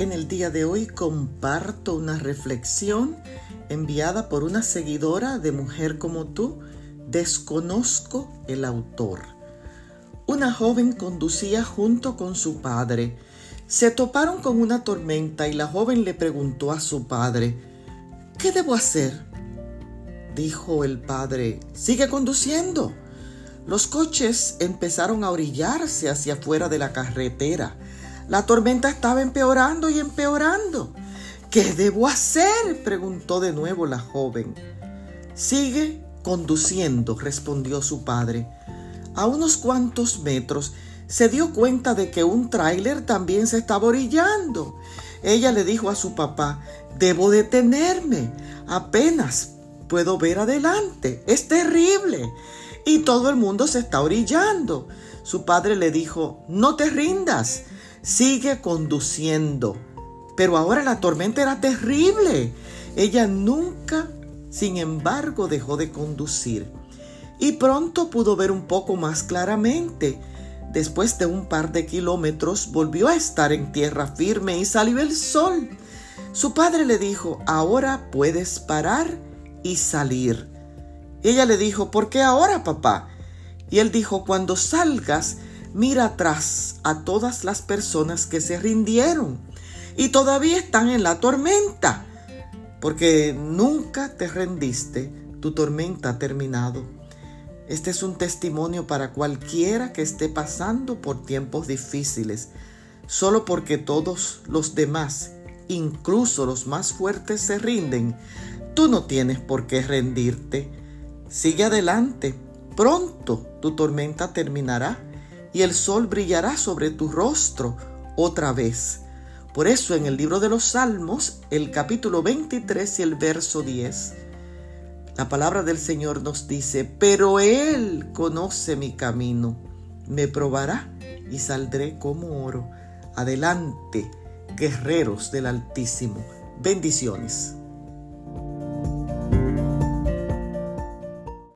En el día de hoy comparto una reflexión enviada por una seguidora de Mujer como tú. Desconozco el autor. Una joven conducía junto con su padre. Se toparon con una tormenta y la joven le preguntó a su padre, ¿qué debo hacer? Dijo el padre, sigue conduciendo. Los coches empezaron a orillarse hacia afuera de la carretera. La tormenta estaba empeorando y empeorando. ¿Qué debo hacer? preguntó de nuevo la joven. Sigue conduciendo, respondió su padre. A unos cuantos metros se dio cuenta de que un tráiler también se estaba orillando. Ella le dijo a su papá, debo detenerme, apenas puedo ver adelante, es terrible y todo el mundo se está orillando. Su padre le dijo, no te rindas, sigue conduciendo. Pero ahora la tormenta era terrible. Ella nunca, sin embargo, dejó de conducir. Y pronto pudo ver un poco más claramente. Después de un par de kilómetros volvió a estar en tierra firme y salió el sol. Su padre le dijo, ahora puedes parar y salir. Ella le dijo, ¿por qué ahora, papá? Y él dijo, cuando salgas, mira atrás a todas las personas que se rindieron y todavía están en la tormenta, porque nunca te rendiste, tu tormenta ha terminado. Este es un testimonio para cualquiera que esté pasando por tiempos difíciles, solo porque todos los demás, incluso los más fuertes, se rinden. Tú no tienes por qué rendirte. Sigue adelante. Pronto tu tormenta terminará y el sol brillará sobre tu rostro otra vez. Por eso en el libro de los Salmos, el capítulo 23 y el verso 10, la palabra del Señor nos dice, pero Él conoce mi camino, me probará y saldré como oro. Adelante, guerreros del Altísimo. Bendiciones.